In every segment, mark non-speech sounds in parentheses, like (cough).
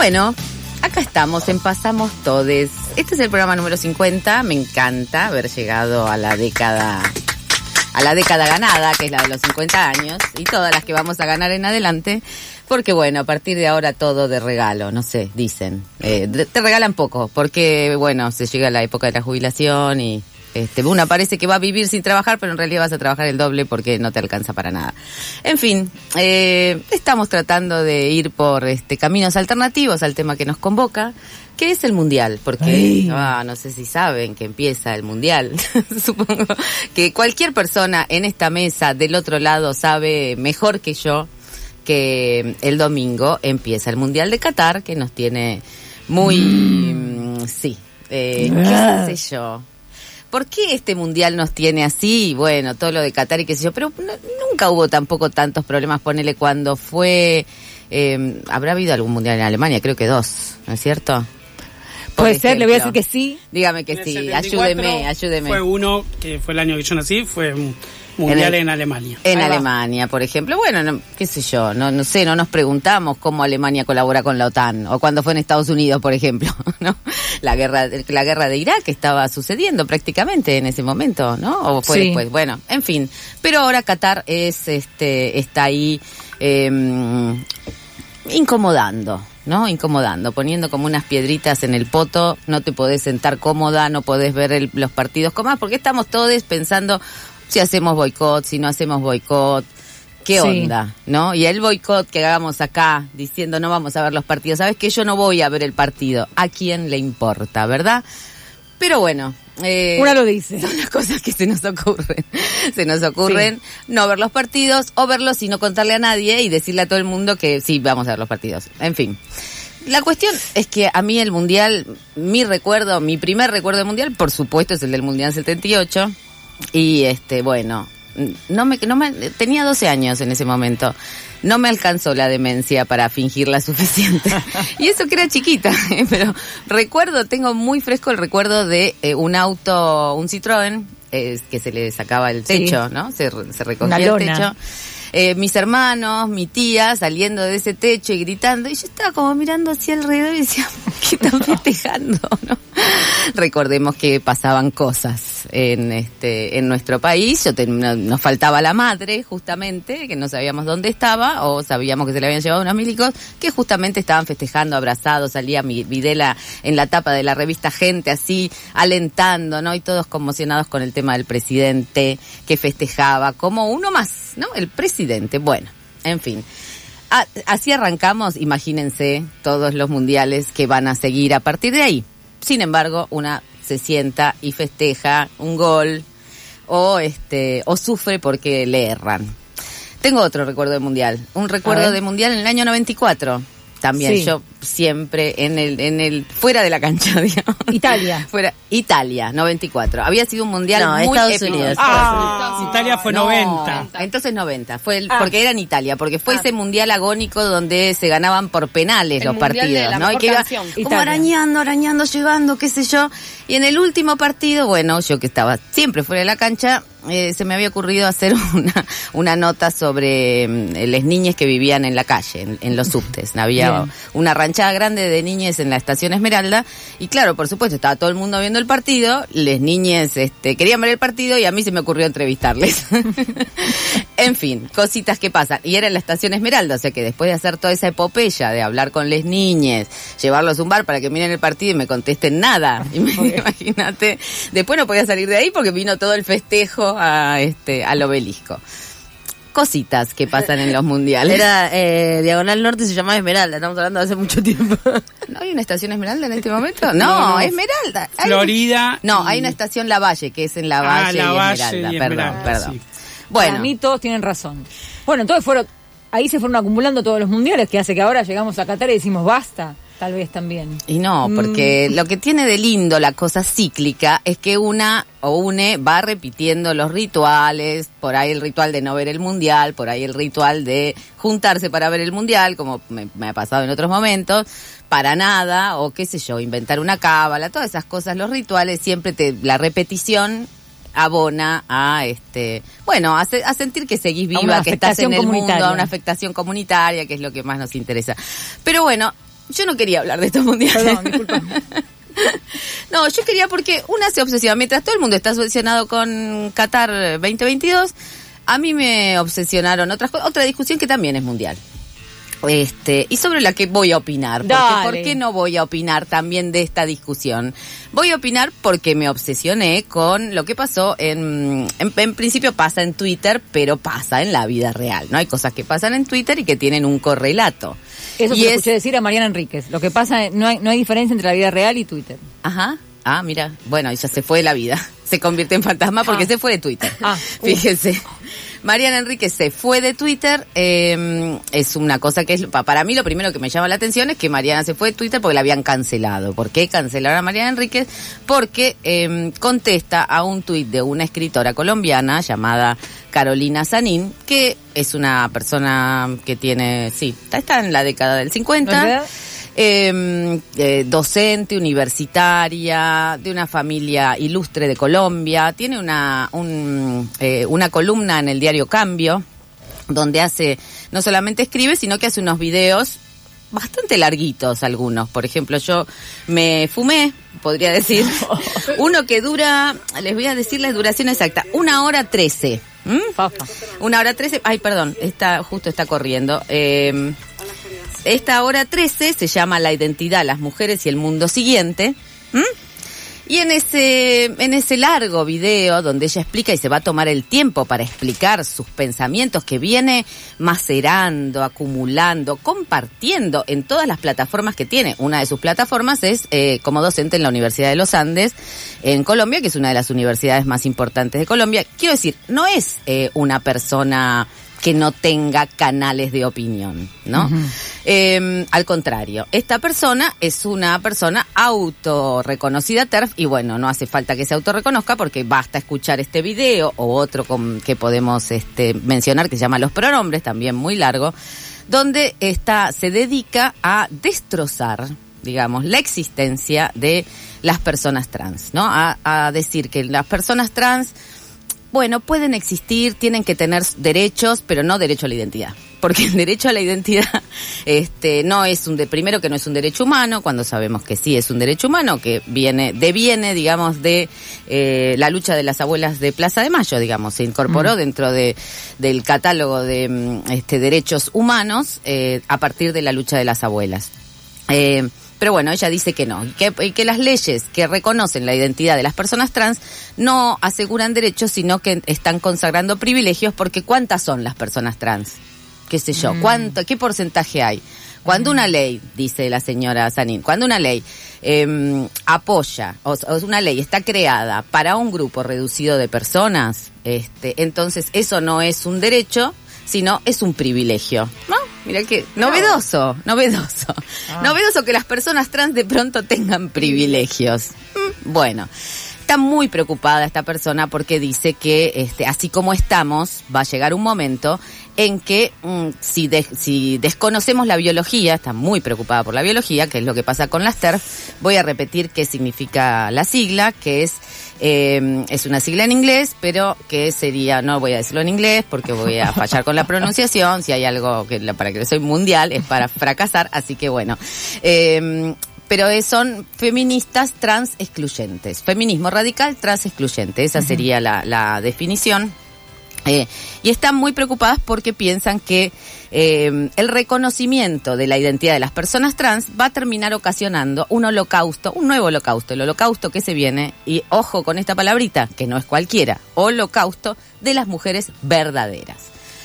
Bueno, acá estamos en Pasamos Todes. Este es el programa número 50. Me encanta haber llegado a la década a la década ganada, que es la de los 50 años, y todas las que vamos a ganar en adelante, porque bueno, a partir de ahora todo de regalo, no sé, dicen. Eh, te regalan poco, porque bueno, se llega la época de la jubilación y este, una parece que va a vivir sin trabajar, pero en realidad vas a trabajar el doble porque no te alcanza para nada. En fin, eh, estamos tratando de ir por este caminos alternativos al tema que nos convoca, que es el mundial, porque ah, no sé si saben que empieza el mundial. (laughs) Supongo que cualquier persona en esta mesa del otro lado sabe mejor que yo que el domingo empieza el mundial de Qatar, que nos tiene muy, mm, sí, eh, Ah. qué sé yo. ¿Por qué este mundial nos tiene así? Bueno, todo lo de Qatar y qué sé yo, pero no- nunca hubo tampoco tantos problemas, ponele cuando fue, eh, habrá habido algún mundial en Alemania, creo que dos, ¿no es cierto? Por Puede ser, le voy a decir que sí. Dígame que sí, 74 ayúdeme, ayúdeme. Fue uno, que fue el año que yo nací, fue un mundial el- en, Alemania. En Ahí va. Alemania, por ejemplo. Bueno, no- qué sé yo, no, no sé, no nos preguntamos cómo Alemania colabora con la OTAN o cuando fue en Estados Unidos, por ejemplo, (laughs) ¿no? La guerra, la guerra de Irak estaba sucediendo prácticamente en ese momento, ¿no? O fue Sí. después. Bueno, en fin. Pero ahora Qatar es, este, está ahí em, incomodando, ¿no? Incomodando, poniendo como unas piedritas en el poto, no te podés sentar cómoda, no podés ver el- los partidos como porque estamos todos pensando si hacemos boicot, si no hacemos boicot, qué Sí. onda, ¿no? Y el boicot que hagamos acá diciendo no vamos a ver los partidos, sabes que yo no voy a ver el partido, ¿a quién le importa, verdad? Pero bueno, eh, Una lo dice. son las cosas que se nos ocurren. (laughs) Se nos ocurren no ver los partidos o verlos y no contarle a nadie y decirle a todo el mundo que sí, vamos a ver los partidos. En fin. La cuestión es que a mí el Mundial, mi recuerdo, mi primer recuerdo del Mundial, por supuesto, es el del Mundial 78. Y este, bueno, no me, no me, tenía 12 años en ese momento. No me alcanzó la demencia para fingirla suficiente. (laughs) y eso que era chiquita, ¿eh? (laughs) pero recuerdo, tengo muy fresco el recuerdo de eh, un auto, un Citroën, eh, que se le sacaba el Sí. techo, ¿no? Se, se recogía el techo. Eh, mis hermanos, mi tía saliendo de ese techo y gritando, y yo estaba como mirando hacia alrededor y decía, (laughs) ¿qué están festejando? ¿no? (laughs) Recordemos que pasaban cosas en este en nuestro país, yo ten- no- nos faltaba la madre justamente, que no sabíamos dónde estaba, o sabíamos que se le habían llevado unos milicos, que justamente estaban festejando, abrazados, salía mi Videla en la tapa de la revista Gente así, alentando, ¿no? Y todos conmocionados con el tema del presidente que festejaba, como uno más, ¿no? El presidente, bueno, en fin. Así arrancamos, imagínense, todos los mundiales que van a seguir a partir de ahí. Sin embargo, una se sienta y festeja un gol o este o sufre porque le erran. Tengo otro recuerdo de mundial, un recuerdo de mundial en el año 94. También Sí. yo siempre en el en el fuera de la cancha, (laughs) digamos. Italia. Fuera Italia, 94. Había sido un mundial No, muy Estados épico. Unidos. Ah, Italia fue No, 90. Entonces 90, fue el, Ah. porque era en Italia, porque fue ese mundial agónico donde se ganaban por penales El los partidos, la ¿no? Y que iba como Italia. arañando, arañando, llegando, qué sé yo. Y en el último partido, bueno, yo que estaba siempre fuera de la cancha, eh, se me había ocurrido hacer (laughs) una, una nota sobre mm, las niñas que vivían en la calle, en, en los subtes. Había Bien. una grande de niñas en la estación Esmeralda y claro, por supuesto, estaba todo el mundo viendo el partido, les niñes este, querían ver el partido y a mí se me ocurrió entrevistarles. (laughs) en fin, cositas que pasan. Y era en la estación Esmeralda, o sea que después de hacer toda esa epopeya de hablar con les niñes, llevarlos a un bar para que miren el partido y me contesten nada, (laughs) imagínate, después no podía salir de ahí porque vino todo el festejo a este al obelisco. Cositas que pasan en los mundiales. Era eh, Diagonal Norte, se llamaba Esmeralda, estamos hablando de hace mucho tiempo. ¿No hay una estación Esmeralda en este (laughs) momento? No, No, no. Esmeralda. Hay- Florida. No, y- hay una estación La Valle, que es en La Valle, Ah, La y, Valle Esmeralda. y Perdón, perdón. sí. Bueno, Para mí todos tienen razón. Bueno, entonces fueron, ahí se fueron acumulando todos los mundiales, que hace que ahora llegamos a Qatar y decimos basta, tal vez también. y no, porque Mm. lo que tiene de lindo la cosa cíclica es que una o une va repitiendo los rituales, por ahí el ritual de no ver el mundial, por ahí el ritual de juntarse para ver el mundial, como me, me ha pasado en otros momentos, para nada, o qué sé yo, inventar una cábala, todas esas cosas, los rituales, siempre te, la repetición abona a este bueno a, se- a sentir que seguís viva que estás en el mundo a una afectación comunitaria que es lo que más nos interesa pero bueno yo no quería hablar de estos mundiales. Perdón, disculpa. (laughs) No, yo quería porque una se obsesiona. Mientras todo el mundo está obsesionado con Qatar 2022, a mí me obsesionaron otras. Otra discusión que también es mundial. Este, y sobre la que voy a opinar. Porque. ¿Por qué no voy a opinar también de esta discusión? Voy a opinar porque me obsesioné con lo que pasó en, en, en principio pasa en Twitter, pero pasa en la vida real, ¿no? Hay cosas que pasan en Twitter y que tienen un correlato. Eso y se lo es- escuché decir a Mariana Enríquez. Lo que pasa, no hay, no hay diferencia entre la vida real y Twitter. Ajá. Ah, mira. Bueno, ya se fue de la vida. (laughs) Se convierte en fantasma porque Ah. se fue de Twitter. Ah, (laughs) uh. Mariana Enrique se fue de Twitter. eh, es una cosa que es, pa- para mí lo primero que me llama la atención es que Mariana se fue de Twitter porque la habían cancelado. ¿Por qué cancelaron a Mariana Enríquez? Porque eh, contesta a un tuit de una escritora colombiana llamada Carolina Sanín, que es una persona que tiene, sí, está, en la década del 50. ¿Verdad? Eh, eh, docente, universitaria, de una familia ilustre de Colombia. Tiene una, un, eh, una columna en el diario Cambio, donde hace, no solamente escribe, sino que hace unos videos bastante larguitos algunos. Por ejemplo, yo me fumé, podría decir, (laughs) uno que dura, les voy a decir la duración exacta, una hora trece. Una hora trece, ay, perdón, está, justo está corriendo. Eh, esta hora 13 se llama La identidad, las mujeres y el mundo siguiente. ¿m? Y en ese, en ese largo video donde ella explica y se va a tomar el tiempo para explicar sus pensamientos que viene macerando, acumulando, compartiendo en todas las plataformas que tiene. Una de sus plataformas es eh, como docente en la Universidad de los Andes en Colombia, que es una de las universidades más importantes de Colombia. Quiero decir, no es eh, una persona que no tenga canales de opinión, ¿no? Eh, al contrario, esta persona es una persona autorreconocida TERF y bueno, no hace falta que se autorreconozca porque basta escuchar este video o otro con, que podemos este, mencionar que se llama Los pronombres, también muy largo, donde está, se dedica a destrozar digamos, la existencia de las personas trans, ¿no? A, a decir que las personas trans bueno, pueden existir, tienen que tener derechos, pero no derecho a la identidad. Porque el derecho a la identidad, (laughs) este, no es un de, primero que no es un derecho humano, cuando sabemos que sí es un derecho humano, que viene, deviene, digamos, de eh, la lucha de las abuelas de Plaza de Mayo, digamos, se incorporó dentro de, del catálogo de mm, este, derechos humanos eh, a partir de la lucha de las abuelas. Eh, pero bueno, ella dice que no, y que, que las leyes que reconocen la identidad de las personas trans no aseguran derechos, sino que están consagrando privilegios, porque ¿cuántas son las personas trans? ¿Qué sé yo? ¿Cuánto, ¿Qué porcentaje hay? Cuando una ley, dice la señora Sanín, cuando una ley eh, apoya, o, o una ley está creada para un grupo reducido de personas, este, entonces eso no es un derecho, sino es un privilegio. ¿No? Mira que novedoso, novedoso. Novedoso que las personas trans de pronto tengan privilegios. Mm, Bueno, está muy preocupada esta persona porque dice que este, así como estamos, va a llegar un momento en que mm, si, de- si desconocemos la biología, está muy preocupada por la biología, que es lo que pasa con las TERF, voy a repetir qué significa la sigla, que es eh, es una sigla en inglés, pero que sería, no voy a decirlo en inglés porque voy a fallar con la pronunciación, si hay algo que para que soy mundial es para fracasar, así que bueno. Eh, pero son feministas trans excluyentes. Feminismo radical trans excluyente, esa sería la, la definición. Eh, y están muy preocupadas porque piensan que eh, el reconocimiento de la identidad de las personas trans va a terminar ocasionando un holocausto, un nuevo holocausto, el holocausto que se viene, y ojo con esta palabrita, que no es cualquiera, holocausto de las mujeres verdaderas.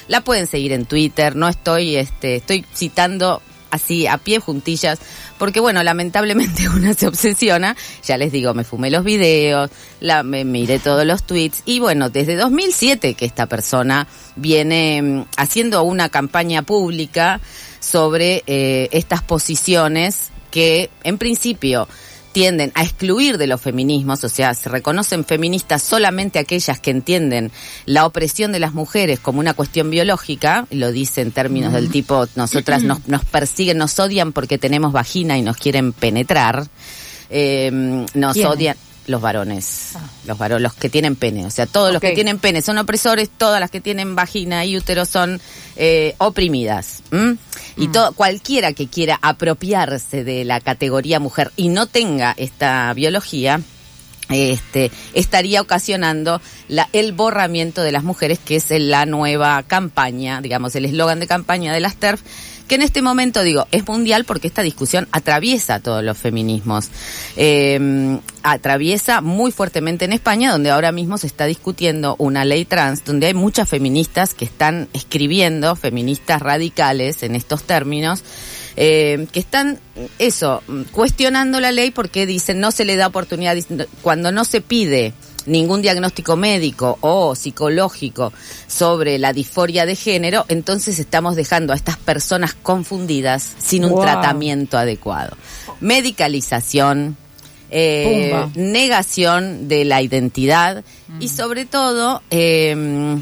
La pueden seguir en Twitter, no estoy, este, estoy citando así a pie juntillas, porque bueno, lamentablemente (laughs) una se obsesiona, ya les digo, me fumé los videos, la, me miré todos los tweets, y bueno, desde 2007 que esta persona viene mm, haciendo una campaña pública sobre eh, estas posiciones que en principio tienden a excluir de los feminismos, o sea, se reconocen feministas solamente aquellas que entienden la opresión de las mujeres como una cuestión biológica, lo dice en términos del tipo, nosotras nos, nos persiguen, nos odian porque tenemos vagina y nos quieren penetrar, eh, nos odian los varones, los varones, los que tienen pene, o sea, todos los que tienen pene son opresores, todas las que tienen vagina y útero son eh, oprimidas. Y todo, cualquiera que quiera apropiarse de la categoría mujer y no tenga esta biología, este, estaría ocasionando la, el borramiento de las mujeres, que es la nueva campaña, digamos, el eslogan de campaña de las TERF, que en este momento, digo, es mundial porque esta discusión atraviesa todos los feminismos. Eh, atraviesa muy fuertemente en España, donde ahora mismo se está discutiendo una ley trans, donde hay muchas feministas que están escribiendo, feministas radicales en estos términos, eh, que están, eso, cuestionando la ley porque dicen no se le da oportunidad, cuando no se pide ningún diagnóstico médico o psicológico sobre la disforia de género, entonces estamos dejando a estas personas confundidas sin un Wow. tratamiento adecuado. Medicalización, eh, negación de la identidad y sobre todo, eh,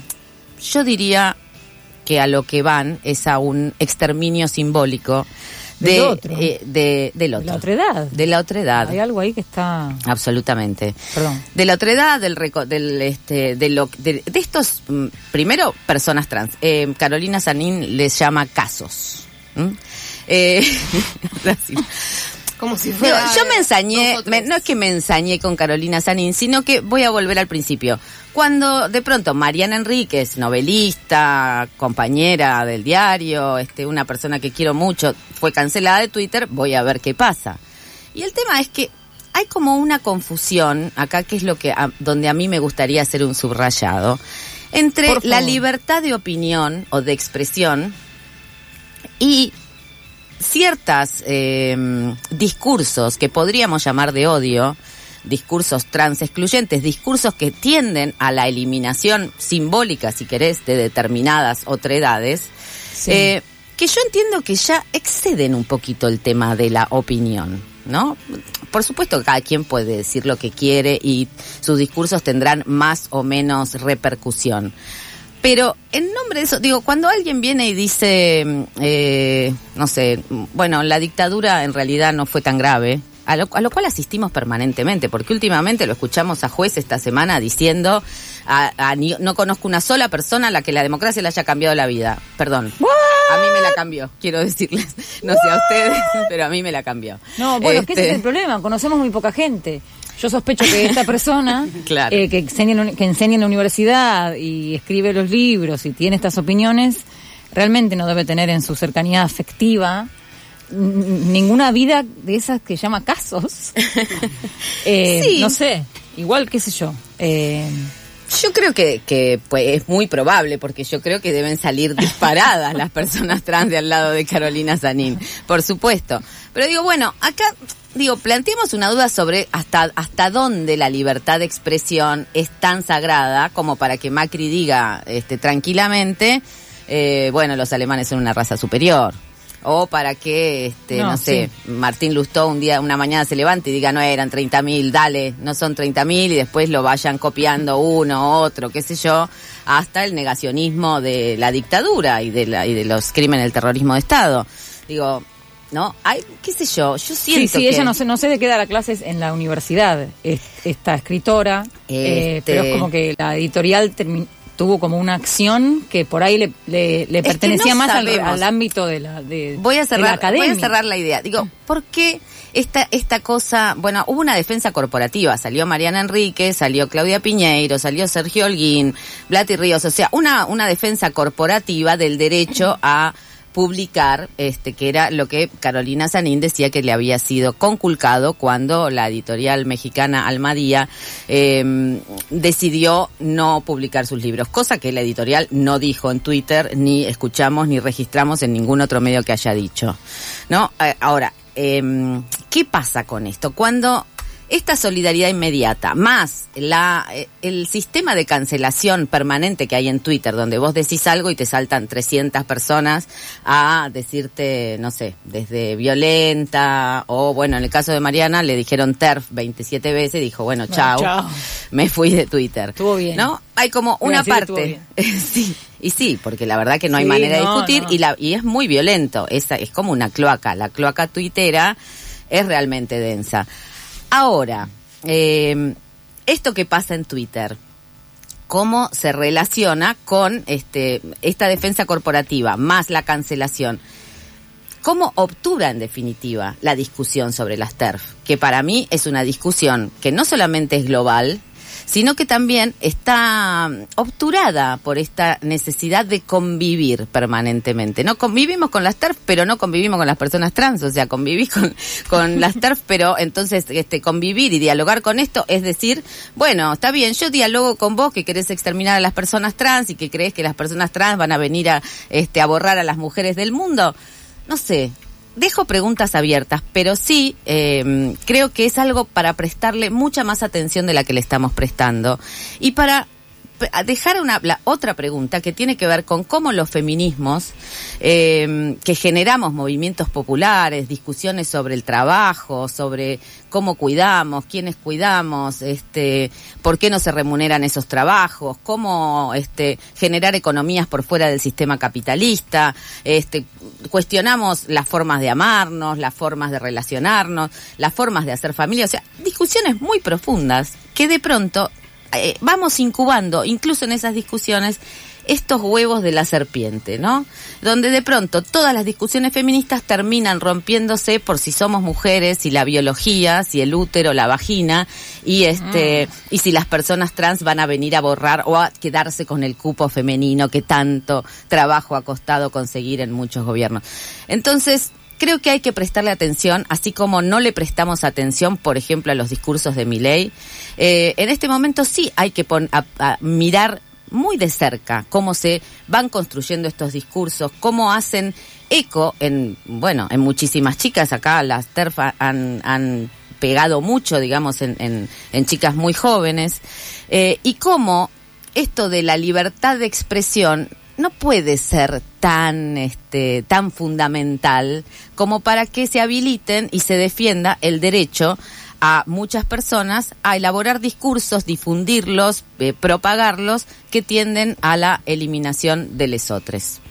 yo diría que a lo que van es a un exterminio simbólico de, Del otro. eh, de- del la otra edad. De la otra edad. Hay algo ahí que está... Absolutamente. Perdón. De la otredad, del, reco- del este, de, lo, de, de estos, mm, primero, personas trans. Eh, Carolina Sanín les llama casos. ¿Mm? Eh. (laughs) Como si fuera. yo me ensañé, me- no es que me ensañé con Carolina Sanín, sino que voy a volver al principio. Cuando de pronto Mariana Enríquez, novelista, compañera del diario, este, una persona que quiero mucho, fue cancelada de Twitter, voy a ver qué pasa. Y el tema es que hay como una confusión acá, que es lo que a- donde a mí me gustaría hacer un subrayado, entre la libertad de opinión o de expresión y ciertas eh, discursos que podríamos llamar de odio, discursos trans excluyentes, discursos que tienden a la eliminación simbólica, si querés, de determinadas otredades, Sí. eh, que yo entiendo que ya exceden un poquito el tema de la opinión, ¿no? Por supuesto que cada quien puede decir lo que quiere y sus discursos tendrán más o menos repercusión. Pero en nombre de eso, digo, cuando alguien viene y dice, mm, eh, no sé, mm, bueno, la dictadura en realidad no fue tan grave, a lo, a lo cual asistimos permanentemente, porque últimamente lo escuchamos a juez esta semana diciendo, a- a no conozco una sola persona a la que la democracia le haya cambiado la vida. Perdón. A mí me la cambió, quiero decirles. No sé a ustedes, pero a mí me la cambió. No, bueno, es que ese Este, es el problema. Conocemos muy poca gente. Yo sospecho que esta persona (laughs) Claro. eh, que, enseña en, la- que enseña en la universidad y escribe los libros y tiene estas opiniones, realmente no debe tener en su cercanía afectiva ninguna vida de esas que llama casos. (laughs) Eh, Sí. No sé, igual, qué sé yo. Eh, Yo creo que, que pues, es muy probable, porque yo creo que deben salir (laughs) disparadas las personas trans de al lado de Carolina Sanín, por supuesto. Pero digo, bueno, acá, digo, planteemos una duda sobre hasta, hasta dónde la libertad de expresión es tan sagrada como para que Macri diga este, tranquilamente, eh, bueno, los alemanes son una raza superior. O para que, este, no, No, sé, Martín Lustó un día, una mañana se levante y diga, no eran 30 mil, dale, no son 30 mil y después lo vayan copiando uno, otro, qué sé yo, hasta el negacionismo de la dictadura y de, la, y de los crímenes del terrorismo de Estado. Digo, ¿no? Hay, qué sé yo, yo sí, siento sí, que... ella no sé, no sé de qué da las clases en la universidad, es- esta escritora, eh, Este- pero es como que la editorial termi- tuvo como una acción que por ahí le, le, pertenecía no más al, ámbito de la, de, voy a de la cerrar, voy academia. a cerrar la idea. Digo, ¿por qué esta, esta cosa? Bueno, hubo una defensa corporativa. Salió Mariana Enrique, salió Claudia Piñeiro, salió Sergio Holguín, Blati Ríos. O sea, una, una defensa corporativa del derecho a publicar, este, que era lo que Carolina Sanín decía que le había sido conculcado cuando la editorial mexicana Almadía eh, decidió no publicar sus libros, cosa que la editorial no dijo en Twitter, ni escuchamos, ni registramos en ningún otro medio que haya dicho. ¿No? Eh, ahora, eh, ¿qué pasa con esto? Cuando esta solidaridad inmediata, más la, eh, el sistema de cancelación permanente que hay en Twitter, donde vos decís algo y te saltan 300 personas a decirte, no sé, desde violenta, o bueno, en el caso de Mariana le dijeron TERF 27 veces y dijo, bueno, chao, (laughs) me fui de Twitter. Estuvo bien. ¿No? Hay como una parte. (laughs) sí, y sí, porque la verdad que no hay manera de discutir no. y la y es muy violento, es, es como una cloaca, la cloaca tuitera es realmente densa. Ahora, eh, esto que pasa en Twitter, ¿cómo se relaciona con este esta defensa corporativa más la cancelación? cómo obtura en definitiva la discusión sobre las TERF, que para mí es una discusión que no solamente es global, sino que también está obturada por esta necesidad de convivir permanentemente. No convivimos con las TERF, pero no convivimos con las personas trans, o sea, convivís con, con (laughs) las TERF, pero entonces este convivir y dialogar con esto es decir, bueno, está bien, yo dialogo con vos que querés exterminar a las personas trans y que crees que las personas trans van a venir a este a borrar a las mujeres del mundo. No sé, dejo preguntas abiertas, pero sí eh, creo que es algo para prestarle mucha más atención de la que le estamos prestando. Y para dejar una otra pregunta que tiene que ver con cómo los feminismos eh, que generamos movimientos populares, discusiones sobre el trabajo, sobre cómo cuidamos, quiénes cuidamos, este, por qué no se remuneran esos trabajos, cómo este, generar economías por fuera del sistema capitalista, este, cuestionamos las formas de amarnos, las formas de relacionarnos, las formas de hacer familia, o sea, discusiones muy profundas que de pronto eh, vamos incubando, incluso en esas discusiones, estos huevos de la serpiente, ¿no? Donde de pronto todas las discusiones feministas terminan rompiéndose por si somos mujeres, si la biología, si el útero, la vagina, y este, y si las personas trans van a venir a borrar o a quedarse con el cupo femenino que tanto trabajo ha costado conseguir en muchos gobiernos. Entonces, creo que hay que prestarle atención, así como no le prestamos atención, por ejemplo, a los discursos de Miley. Eh, en este momento sí hay que mirar muy de cerca cómo se van construyendo estos discursos, cómo hacen eco en, bueno, en muchísimas chicas. Acá las TERF han, pegado mucho, digamos, en chicas muy jóvenes. Eh, y cómo esto de la libertad de expresión no puede ser tan este tan fundamental como para que se habiliten y se defienda el derecho a muchas personas a elaborar discursos, difundirlos, eh, propagarlos que tienden a la eliminación de lesotres.